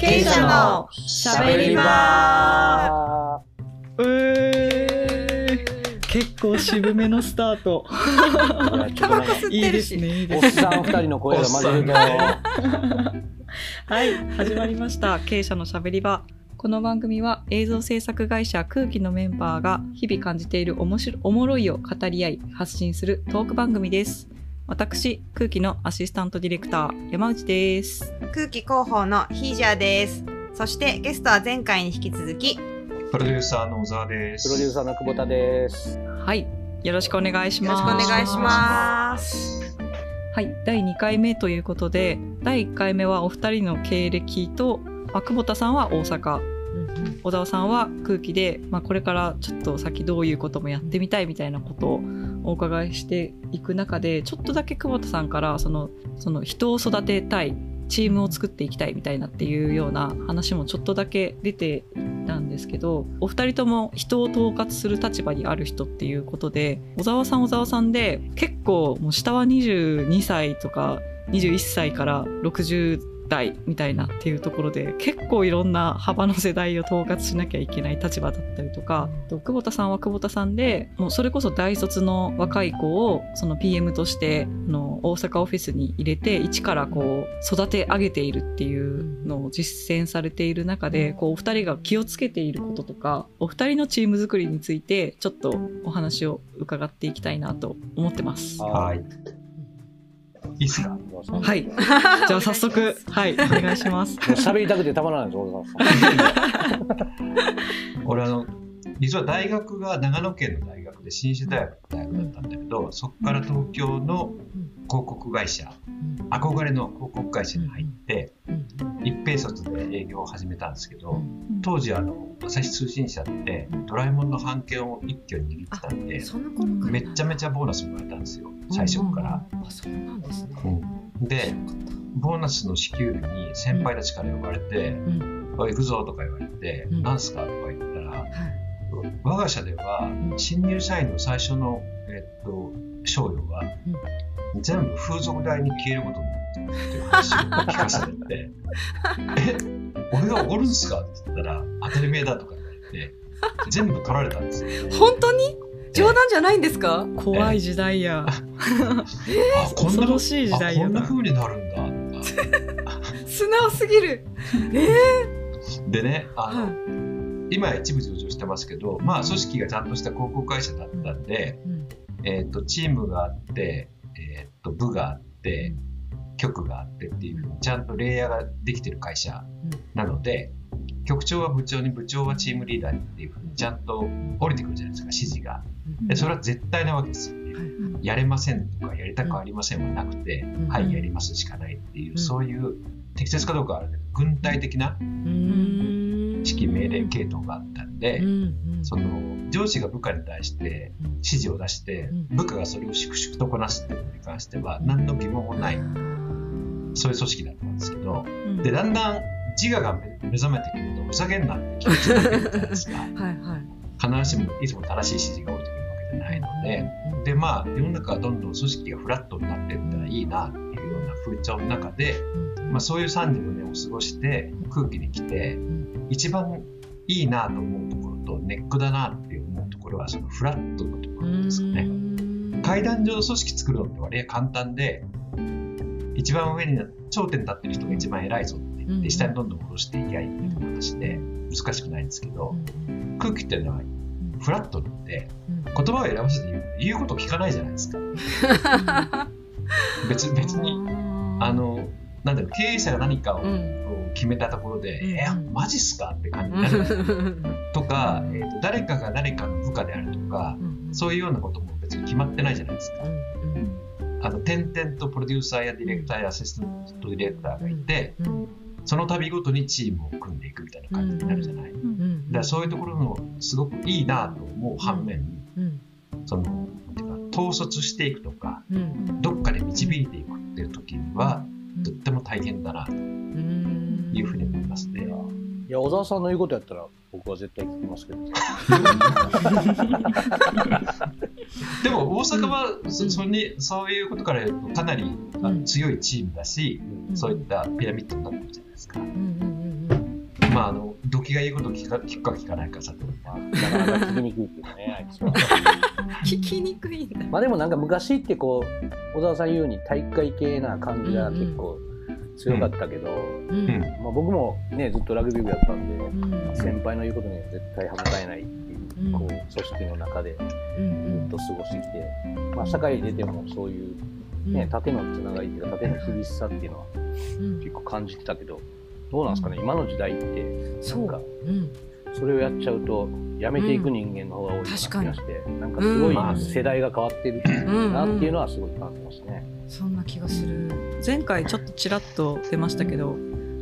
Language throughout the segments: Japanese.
経営者のしゃべり場。うー。結構渋めのスタート。タバコ吸っていいるしですねいいでおっすねさん二人の声が混じると。はい始まりました。経営者のしゃべり場。この番組は映像制作会社空気のメンバーが日々感じているおもしろおもろいを語り合い発信するトーク番組です私空気のアシスタントディレクター山内です。空気広報のヒージャーです。そしてゲストは前回に引き続きプロデューサーの小沢です。プロデューサーの久保田です。はい。よろしくお願いしよろしますくお願いします。はい、第2回目ということで第1回目はお二人の経歴と、まあ、久保田さんは大阪。小沢さんは空気で、まあ、これからちょっと先どういうこともやってみたいみたいなことをお伺いしていく中でちょっとだけ久保田さんからそのその人を育てたいチームを作っていきたいみたいなっていうような話もちょっとだけ出ていたんですけどお二人とも人を統括する立場にある人っていうことで小沢さん小沢さんで結構もう下は22歳とか21歳から60代みたいなっていうところで結構いろんな幅の世代を統括しなきゃいけない立場だったりとか、と久保田さんは久保田さんでもうそれこそ大卒の若い子をその PM としてあの大阪オフィスに入れて一からこう育て上げているっていうのを実践されている中でこうお二人が気をつけていることとかお二人のチーム作りについてちょっとお話を伺っていきたいなと思ってます。はい。いいっすか？は。はいい、じゃあ早速はいお願いします。喋りたくてたまらないです、小沢さん。俺あの実は大学が長野県の大学で新種大学の大学だったんだけど、そこから東京の広告会社、憧れの広告会社に入って、一平卒で営業を始めたんですけど、当時あの朝日通信社ってドラえもんの版権を一挙に握ってたんで、めっちゃめちゃボーナスもらえたんですよ最初から。あそうなんですね。うん。でボーナスの支給日に先輩たちから呼ばれて「おい行くぞ」とか言われて「うん。なんすか?」とか言ったらはい我が社では新入社員の最初の、えっと、賞与は全部風俗代に消えることになってるっていう話を聞かされて「え俺がおごるんすか?」って言ったら「当たり前だ」とか言われて全部取られたんですよ。本当に？冗談じゃないんですか？怖い時代や。あ こんな恐ろしい時代やこんな風になるんだ。とか。素直すぎる。でねあの、は今一部上場してますけど、まあ、組織がちゃんとした広告会社だったんで、えー、とチームがあって、えー、と部があって局があってっていうふうにちゃんとレイヤーができてる会社なので、局長は部長に部長はチームリーダーにっていうふうにちゃんと降りてくるじゃないですか指示が。でそれは絶対なわけですよ。ね、やれませんとかやりたくありませんはなくて、ん。はいやりますしかないっていう、うん。そういう適切かどうかはあるけど軍隊的な指揮命令系統があったんで、その上司が部下に対して指示を出して、うん。部下がそれを粛々とこなすっていうことに関しては何の疑問もない。そういう組織だったんですけどでだんだん自我が目目覚めてくるとふざけんなって気持ちになるじゃないですか。はいはい。必ずしもいつも正しい指示が降りてくるわけじゃないのででまあ世の中はどんどん組織がフラットになっていったらいいなっていうような風潮の中で、まあ、そういう35年を過ごして空気に来て一番いいなと思うところとネックだなって思うところはそのフラットのところですかね。階段上の組織作るのって割合簡単で一番上に頂点に立ってる人が一番偉いぞって言って下にどんどん下ろしていきゃいいみたいな話で難しくないんですけど空気っていうのはフラットって言葉を選ばせて言う言うこと聞かないじゃないですか。別別に。あのなんだろう経営者が何かを決めたところで「うん。えマジっすか?」って感じになる。とか、えーと誰かが誰かの部下であるとかそういうようなことも別に決まってないじゃないですか。あの点々とプロデューサーやディレクターやアシスタントディレクターがいて、その度ごとにチームを組んでいくみたいな感じになるじゃない？だからそういうところのすごくいいなと思う反面、そのなんていうか統率していくとかどっかで導いていくっていう時にはとっても大変だなというふうに思いますね。いや、小沢さんの言うことやったら、僕は絶対聞きますけど。でも大阪はそそれにそういうことから言うとかなりあの強いチームだし、うんそういったピラミッドになってるじゃないですか。まあ、あの、土器が言うことを聞か聞くか聞かないかさておきまあ、なかなか聞きにくいっていうかね、あいつは。聞きにくいんだ。まあでもなんか昔ってこう、小沢さん言うように体育会系な感じが結構強かったけど、ううん。んまあ僕もね、ずっとラグビー部やったんで、うん。先輩の言うことには絶対歯向かえないっていう、うん。こう、組織の中でうんずっと過ごしてきて、まあ社会に出てもそういううん。ね、縦のつながりっていうか、縦の厳しさっていうのはうん。結構感じてたけど、どうなんですかね、今の時代って、なんか、うん。それをやっちゃうと、やめていく人間の方が多いような気がして、なんかすごいうん。世代が変わってるうんなっていうのはすごい感じますね。そんな気がする。前回ちょっとちらっと出ましたけど、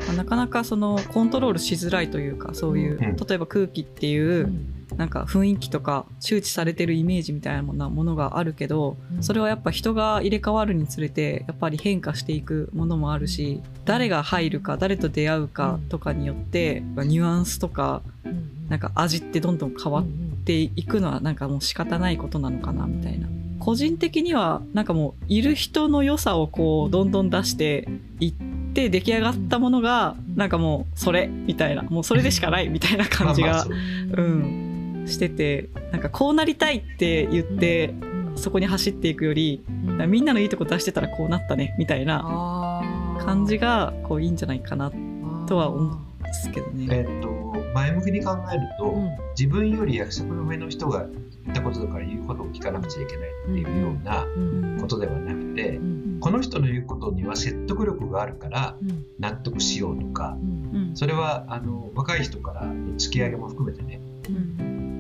まあなかなかそのコントロールしづらいというかそういう、うん。例えば空気っていう、うんなんか雰囲気とか周知されてるイメージみたいなものがあるけど、うん。それはやっぱ人が入れ替わるにつれてやっぱり変化していくものもあるし誰が入るか誰と出会うかとかによってニュアンスとかうんなんか味ってどんどん変わっていくのはなんかもう仕方ないことなのかなみたいな。個人的にはなんかもういる人の良さをこうどんどん出していって出来上がったものがなんかもうそれみたいな。もうそれでしかないみたいな感じが。うんしててなんかこうなりたいって言ってそこに走っていくよりみんなのいいとこ出してたらこうなったねみたいな感じがこういいんじゃないかなとは思うんですけどね。えっと前向きに考えると、自分より役職の上の人が言ったこととか言うことを聞かなくちゃいけないっていうようなことではなくて、この人の言うことには説得力があるから納得しようとか、うん。それはあの若い人からの突き上げも含めてね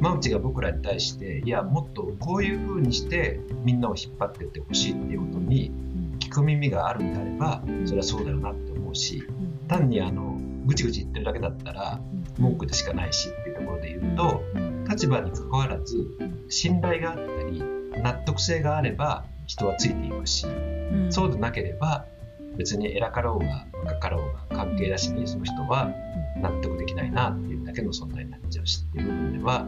真内が僕らに対していやもっとこういうふうにしてみんなを引っ張っていってほしいっていうことに聞く耳があるんであればそれはそうだよなって思うし単にあのぐちぐち言ってるだけだったら文句でしかないしっていうところで言うと立場にかかわらず信頼があったり納得性があれば人はついていくしうん。そうでなければ別に偉かろうが若かろうが関係なしにその人は納得できないなっていうだけの存在になっちゃうしっていう部分では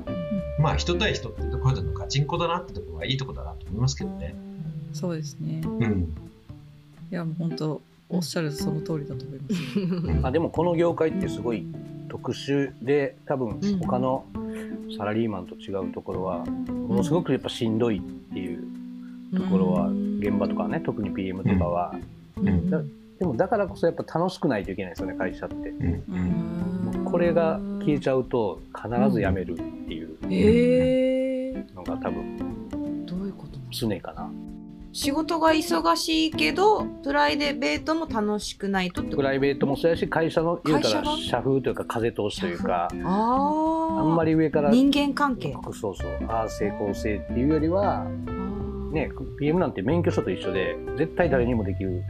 まあ人対人っていうところでのガチンコだなってところはいいところだなと思いますけどね。そうですね。うん。いやもう本当おっしゃるその通りだと思います。まあ、でもこの業界ってすごい特殊で多分他のサラリーマンと違うところはものすごくやっぱしんどいっていうところは現場とかね特に PM とかは、うでもだからこそやっぱ楽しくないといけないですよね会社って。うこれが消えちゃうと必ず辞めるっていうええのが多分どういうこと常かな。仕事が忙しいけどプライベートも楽しくないとプライベートもそうやし会社の言うたら会社社風というか風通しというかあー。あんまり上から人間関係そうそう。ああ成功性っていうよりはね、PM なんて免許証と一緒で絶対誰にもできる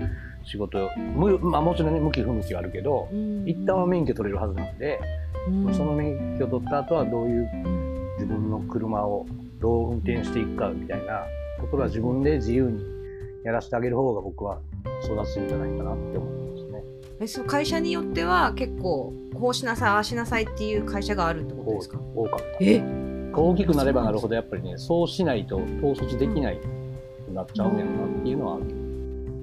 仕事む、まあ、もちろんね向き不向きはあるけど一旦は免許取れるはずなんで、その免許取った後はどういう自分の車をどう運転していくかみたいなところは自分で自由にやらせてあげる方が僕は育つんじゃないかなって思いますね。えそう会社によっては結構こうしなさいああしなさいっていう会社があるってことですか？多かった。え？大きくなればなるほどやっぱりねそうしないと統率できないくなっちゃうんやろなっていうのはある。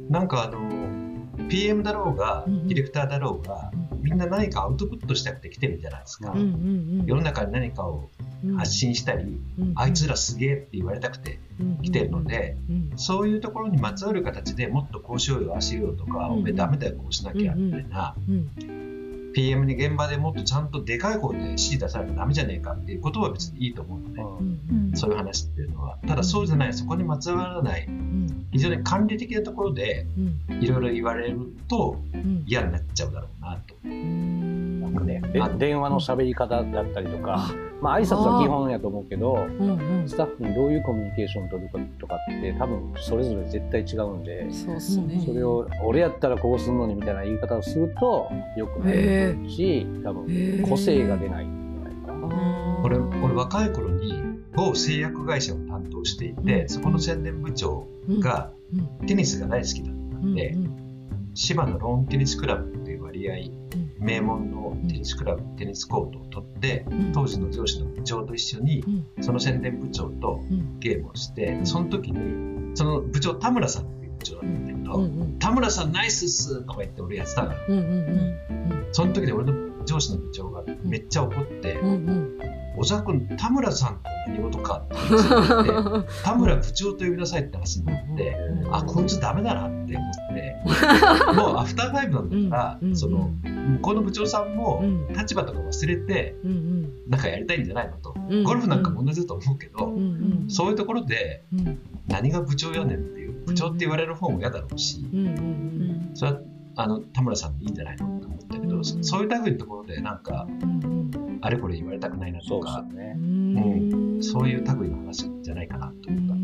なんかあの PM だろうがうんうんディレクターだろうがみんな何かアウトプットしたくて来てるじゃないですか。うんうん世の中に何かを発信したり、あいつらすげえって言われたくて来てるので、そういうところにまつわる形でもっとこうしようよ、ああしようよとか、うんおめえダメだよ、こうしなきゃみたいな、PM に現場でもっとちゃんとでかい声で指示出さなきゃダメじゃねえかっていうことは別にいいと思うので、うん。そういう話っていうのは。ただそうじゃない、そこにまつわらない、非常に管理的なところでいろいろ言われると嫌になっちゃうだろうなと。なんかね、であ電話の喋り方だったりとか、まあ挨拶は基本やと思うけど、スタッフにどういうコミュニケーションを取るかとかって多分それぞれ絶対違うんで、そうっすね。それを俺やったらこうするのにみたいな言い方をするとよくないし、多分個性が出ない。ん。じゃないかな。俺俺若い頃に某製薬会社を担当していて、そこの宣伝部長がテニスが大好きだったんで、芝のローンテニスクラブってい名門のテニスクラブテニスコートを取って当時の上司の部長と一緒にその宣伝部長とゲームをしてその時にその部長田村さんっていう部長だったんだけど、田村さんナイスっすとか言って俺やってたから、その時で俺の上司の部長がめっちゃ怒って、小沢君田村さんと何事かってって 田村部長と呼びなさいって話になって、あこいつダメだなって思って もうアフターファイブなんだから、その向こうの部長さんも立場とか忘れて、なんかやりたいんじゃないのと、ゴルフなんかも同じだと思うけど、そういうところで、何が部長やねんっていう部長って言われる方も嫌だろうし、それはあの田村さんでいいんじゃないのと思ったけど、そういう類のところでなんか、あれこれ言われたくないなとか、そうね。うん、そういう類の話じゃないかなと思った。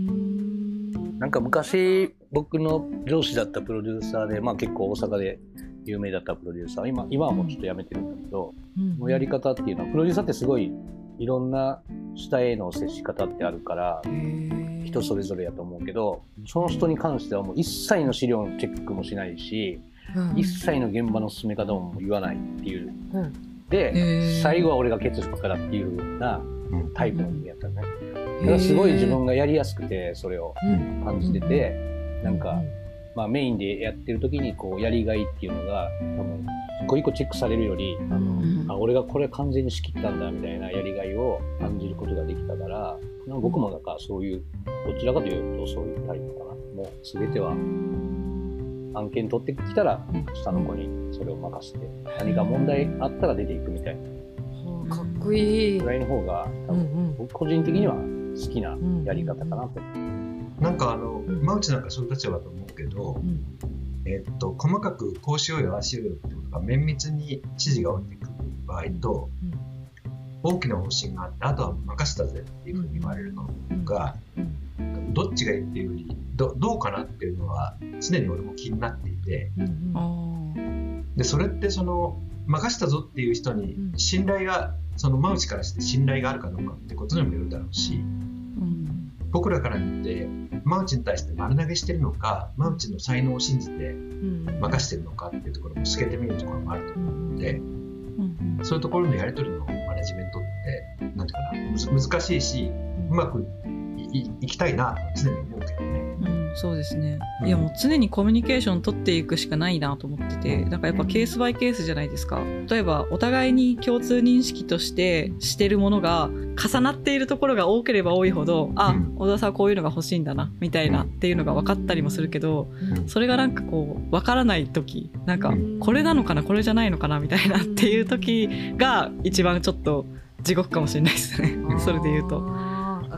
なんか昔僕の上司だったプロデューサーで、まあ、結構大阪で有名だったプロデューサー今今はもうちょっとやめてるんだけど、うん、のやり方っていうのはプロデューサーってすごいいろんな下への接し方ってあるから人それぞれやと思うけどその人に関してはもう一切の資料のチェックもしないし、うん、一切の現場の進め方も言わないっていう。うんで最後は俺がケツ吹くからっていうようなタイプの人間やったね。だからすごい自分がやりやすくてそれを感じてて、なんか、まあ、メインでやってる時にこうやりがいっていうのが多分一個一個チェックされるより、あのあ俺がこれ完全に仕切ったんだみたいなやりがいを感じることができたから僕もなんかそういうどちらかというとそういうタイプかな。もう全ては案件取ってきたら下の子にそれを任せて何か問題あったら出ていくみたいな、かっこいいぐらいの方が多分僕個人的には好きなやり方かなと、なんかあの真内なんかそういう立場だと思うけど、えっと、細かくこうしようよああしようよってことが綿密に指示が降りてくる場合と、大きな方針があってあとは任せたぜっていうふうに言われるのが、どっちがいいっていうよりどどうかなっていうのは常に俺も気になっていて、でそれってその任したぞっていう人に信頼がその真内からして信頼があるかどうかってことにもよるだろうし、僕らから見て真内に対して丸投げしてるのか真内の才能を信じて任してるのかっていうところも透けてみるところもあると思うので、そういうところのやり取りのマネジメントって何ていうかな難しいしうまくいいきたいなと常に思うけどね。うん、そうですね、いやもう常にコミュニケーション取っていくしかないなと思っててだからやっぱケースバイケースじゃないですか。例えばお互いに共通認識としてしてるものが重なっているところが多ければ多いほどあ、小田さんはこういうのが欲しいんだなみたいなっていうのが分かったりもするけどそれがなんかこう分からない時なんかこれなのかなこれじゃないのかなみたいなっていう時が一番ちょっと地獄かもしれないですね。それで言うと。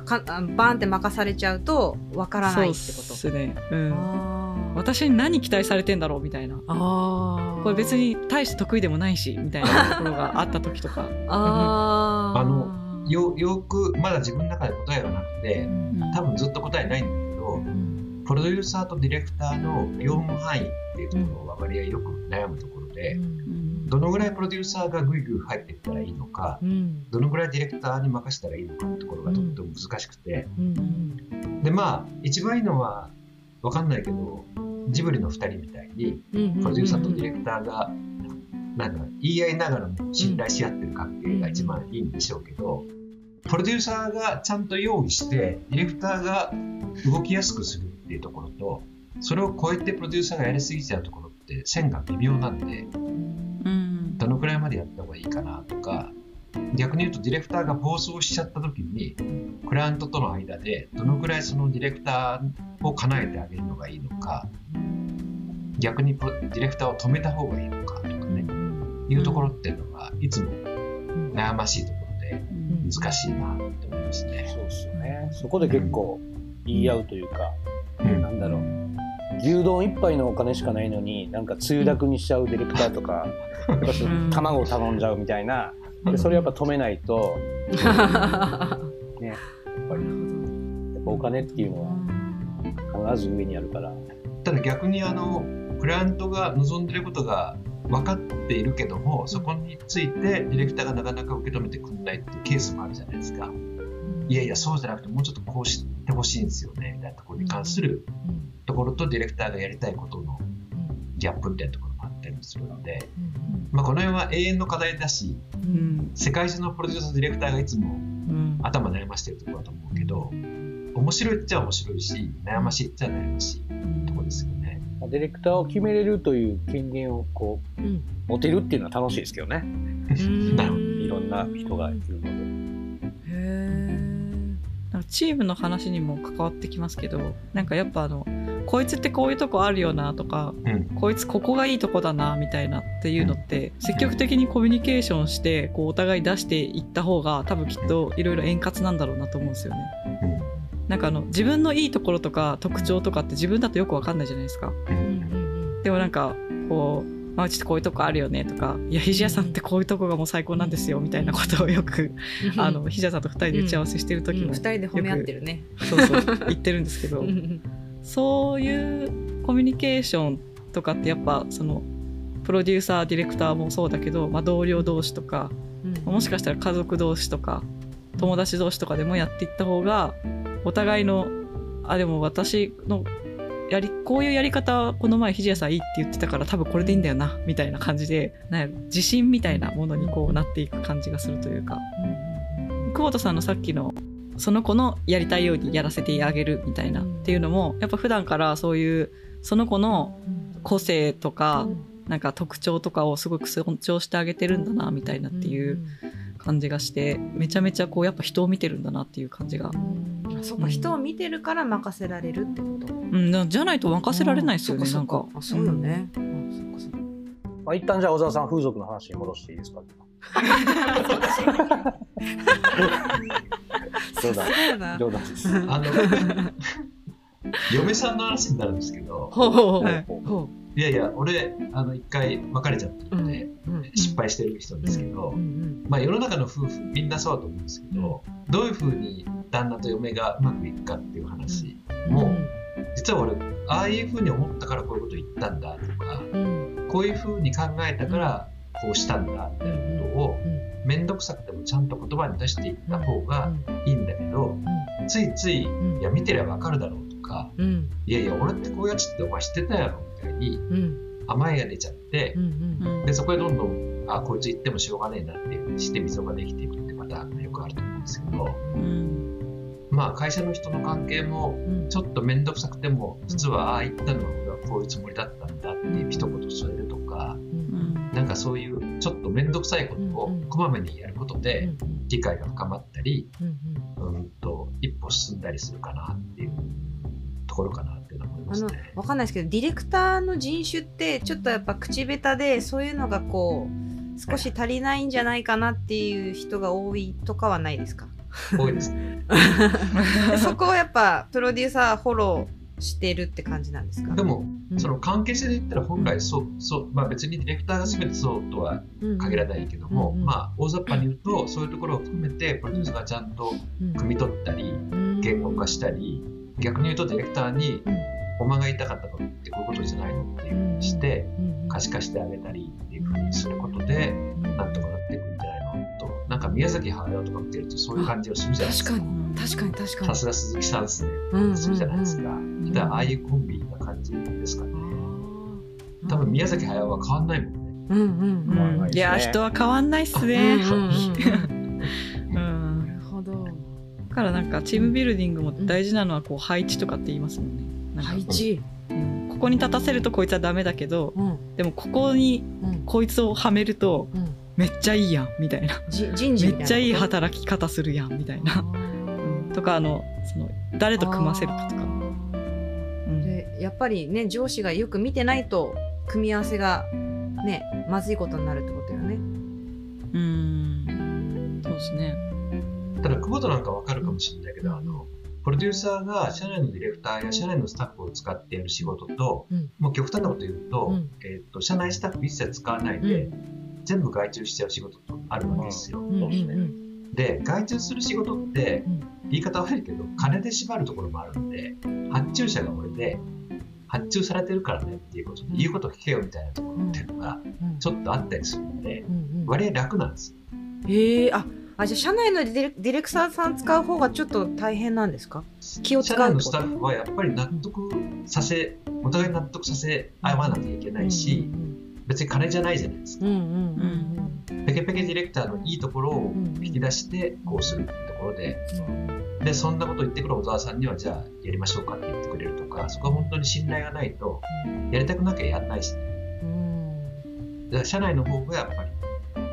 かバーンって任されちゃうとわからないってこと？ですね、うん、私に何期待されてんだろうみたいな。これ別に大して得意でもないしみたいなところがあった時とか。ああのよよくまだ自分の中で答えがなくて、多分ずっと答えないんだけど、うん、プロデューサーとディレクターの業務範囲っていうところは割合よく悩むところで、うんどのぐらいプロデューサーがぐいぐい入っていったらいいのか、うん、どのぐらいディレクターに任せたらいいのかってところがとっても難しくて、うん、でまあ一番いいのは分かんないけどジブリの2人みたいにプロデューサーとディレクターがなんか言い合いながらも信頼し合ってる関係が一番いいんでしょうけど、プロデューサーがちゃんと用意してディレクターが動きやすくするっていうところとそれを超えてプロデューサーがやりすぎちゃうところって線が微妙なんで。どのくらいまでやった方がいいかなとか逆に言うとディレクターが暴走しちゃった時にクライアントとの間でどのくらいそのディレクターを叶えてあげるのがいいのか逆にディレクターを止めた方がいいのかとかねいうところっていうのがいつも悩ましいところで難しいなって思いますね。そうですよね。そこで結構言い合うというか、うん、なんだろう牛丼一杯のお金しかないのになんかつゆだくにしちゃうディレクターとか、やっぱ卵を頼んじゃうみたいな。でそれやっぱ止めないと、ね、やっぱりやっぱお金っていうのは必ず上にあるから。ただ逆にあのクライアントが望んでることが分かっているけどもそこについてディレクターがなかなか受け止めてくれないっていうケースもあるじゃないですか。いやいやそうじゃなくてもうちょっとこうしてほしいんですよねみたいなところに関するところとディレクターがやりたいことのギャップみたいなところもあったりするので、まあ、この辺は永遠の課題だし、世界中のプロデューサーディレクターがいつも頭悩ましてるところだと思うけど面白いっちゃ面白いし悩ましいっちゃ悩ましいところですよね。ディレクターを決めれるという権限をこう、うん持てるっていうのは楽しいですけどね。いろんな人がいるので。チームの話にも関わってきますけどなんかやっぱあのこいつってこういうとこあるよなとかうん。こいつここがいいとこだなみたいなっていうのって積極的にコミュニケーションしてこうお互い出していった方が多分きっといろいろ円滑なんだろうなと思うんですよね。なんかあの自分のいいところとか特徴とかって自分だとよくわかんないじゃないですか。うんうん。でもなんかこう、まあ、うちってこういうとこあるよねとか「いや肘屋さんってこういうとこがもう最高なんですよ」みたいなことをよくあの肘屋さんと二人で打ち合わせしてる時も、うん。二人で褒め合ってるね。そうそう言ってるんですけどうんそういうコミュニケーションとかってやっぱそのプロデューサーディレクターもそうだけど、まあ、同僚同士とかもしかしたら家族同士とか友達同士とかでもやっていった方がお互いのあでも私のやりこういうやり方この前ひじやさんいいって言ってたから多分これでいいんだよなみたいな感じでなん自信みたいなものにこうなっていく感じがするというか。久保田さんのさっきのその子のやりたいようにやらせてあげるみたいなっていうのもやっぱ普段からそういうその子の個性とかなんか特徴とかをすごく尊重してあげてるんだなみたいなっていう感じがしてめちゃめちゃこうやっぱ人を見てるんだなっていう感じが、そうか人を見てるから任せられるってこと。うん、なじゃないと任せられないですよね、なんか。あそうよね。あそっか。そっかまあ、一旦じゃあ小沢さん風俗の話に戻していいですか？冗談そうだ。冗談。です。あの嫁さんの話になるんですけど。ほうほうほう。はい。やいや俺あの一回別れちゃったので、ううん失敗してる人ですけど、まあ、世の中の夫婦みんなそうだと思うんですけど、どういうふうに旦那と嫁がうまくいくかっていう話も、実は俺ああいうふうに思ったからこういうこと言ったんだとかうん。こういうふうに考えたからこうしたんだみたいなことを面倒くさくてもちゃんと言葉に出していった方がいいんだけど、ついつい「いや見てりゃわかるだろう」とかうん「いやいや俺ってこういうやつってお前知ってたやろ」みたいにうん。甘えが出ちゃってでそこでどんどんあこいつ言ってもしょうがねえなっていうふうにして溝ができていくってパターンがよくあると思うんですけどうん。まあ会社の人の関係もうんちょっと面倒くさくても実はああ言ったのは俺はこういうつもりだったんだっていう一言添えるとかうん。なんかそういうちょっと面倒くさいことをこまめにやることで理解が深まったりうんと一歩進んだりするかなっていうところかなっていうのは思いますね。わかんないですけどディレクターの人種ってちょっとやっぱ口下手でそういうのがこう少し足りないんじゃないかなっていう人が多いとかはないですか？多いです。ね。でそこをやっぱプロデューサーフォローしてるって感じなんですか？でもうんその関係性で言ったら本来そうそう、まあ、別にディレクターが全てそうとは限らないけども、うんうん。まあ、大雑把に言うとそういうところを含めてプロデューサーがちゃんと汲み取ったり言語化したり逆に言うとディレクターにうん「お前が言いたかったことってこういうことじゃないの?」っていうふうにして可視化してあげたりすることでなんとかなっていくんじゃないのとなんか宮崎駿とか見てるとそういう感じをするじゃないですか確か。に確かに確かにさすが鈴木さんですね。うんうんうんするじゃないですか。んだからああいうコンビな感じですかね。うん多分宮崎駿は変わんないもんね。うんうんうんうんいや人は変わんないっすうんね。うんうんうんうんなるほどだからなんかチームビルディングも大事なのはこう配置とかって言いますもんね。配置うんここに立たせるとこいつはダメだけどうん。でもここにうん。こいつをはめるとうん。めっちゃいいやんみたいな。めっちゃいい働き方するやんみたいな、うん。とかあのその誰と組ませるかとか、うん。でやっぱりね上司がよく見てないと組み合わせがねまずいことになるってことよね。うん。そうですね。ただ久保田なんかわかるかもしれないけど、あのプロデューサーが社内のディレクターや社内のスタッフを使ってやる仕事と、うん。もう極端なこと言うと,、うん。えー、と社内スタッフ一切使わないで、全部外注しちゃう仕事とあるわけですよ。で外注する仕事ってうん。言い方悪いけど金で縛るところもあるんで発注者が俺で発注されてるからねっていうことで言うこと聞けよみたいなところっていうのがうん。ちょっとあったりするので割合楽なんですえああじゃあ社内のディレディレクターさん使う方がちょっと大変なんですか？気を使う社内のスタッフはやっぱり納得させお互い納得させ合わなきゃいけないし、別に金じゃないじゃないですか。うんうんうんペケペケディレクターのいいところをうん引き出してこうするってところで、でそんなこと言ってくる小沢さんにはじゃあやりましょうかって言ってくれるとかそこは本当に信頼がないとやりたくなきゃやんないし、うん。だから社内の方がやっぱり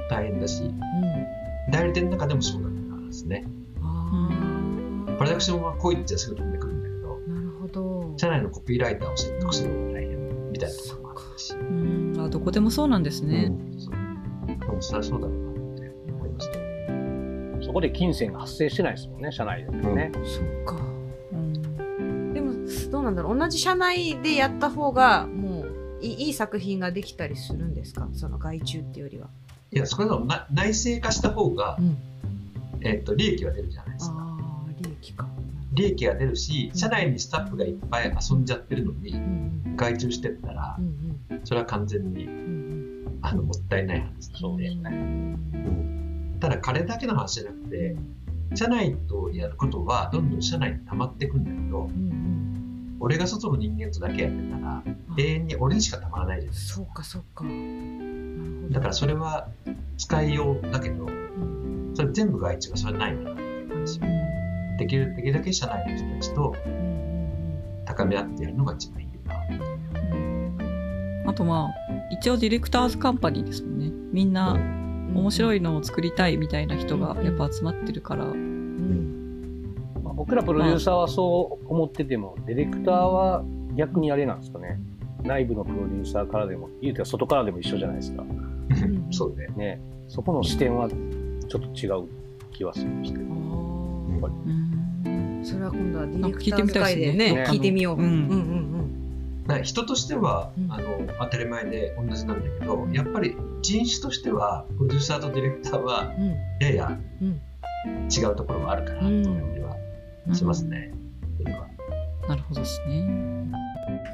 大変だしうん代理店の中でもそうだったんですね。プロダクションは来いってすぐ飛んでくるんだけどなるほど。社内のコピーライターを説得するのが大変みたいなところもあったし、うん。あどこでもそうなんですね。うんそう。でもそうだろうなって思いました。そこで金銭が発生してないですもんね、社内でもね。そっか。うん。でもどうなんだろう。同じ社内でやった方がもういいいい作品ができたりするんですか？その外注っていうよりは。いやそこはな内製化した方が、ん、えっと利益は出るじゃないですか。利益か。利益が出るし社内にスタッフがいっぱい遊んじゃってるのに外注してったらそれは完全にあのもったいない話なので、うん。ただ彼だけの話じゃなくて社内とやることはどんどん社内に溜まっていくんだけど俺が外の人間とだけやってたら永遠に俺にしかたまらないじゃないですか。そうかそうか。だからそれは使いようだけどうんそれ全部外注がそれないかなっていう話をできるできるだけ社内の人たちと高め合ってやるのが一番いいなあとまあ一応ディレクターズカンパニーですもんね。みんなうん面白いのを作りたいみたいな人がやっぱ集まってるから。うんまあ、僕らプロデューサーはそう思ってても、ディレクターは逆にあれなんですかね。内部のプロデューサーからでも、言うては外からでも一緒じゃないですか。んそうねね。そこの視点はちょっと違う気はするんですけど。あうん。ーそれは今度はディレクタなんか聞いてみたー使いでね。ね。聞いてみよう。うん。うんうん人としては、うん。あの当たり前で同じなんだけどやっぱり人種としてはプロデューサーとディレクターはうん。ややうん。違うところがあるかなという感じはうん。しますね。なるほどですね。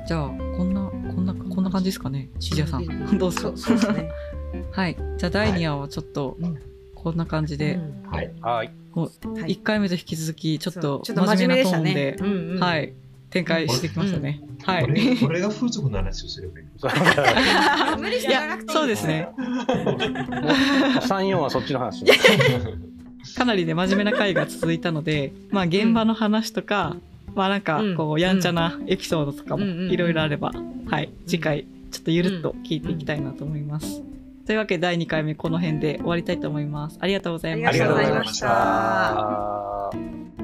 じゃあこんなこんなこんな感じですかね。しじやさん。どうですかそう。そうですね。はい。じゃあ第2話はちょっとうんこんな感じで、うん。はい、はい。はい。1回目と引き続きちょっと真面目なトーンでうんうんはい。展開してきましたね。はい。俺俺が風俗の話をすればいい。のそう無理していやらなくていいやそうですね。3、4はそっちの話。かなりね真面目な回が続いたので、まあ現場の話とか、まあなんかこうやんちゃなエピソードとかもうんうんうんいろいろあれば、はい。次回ちょっとゆるっと聞いていきたいなと思います。というわけで第2回目この辺で終わりたいと思います。ありがとうございましたありがとうございました。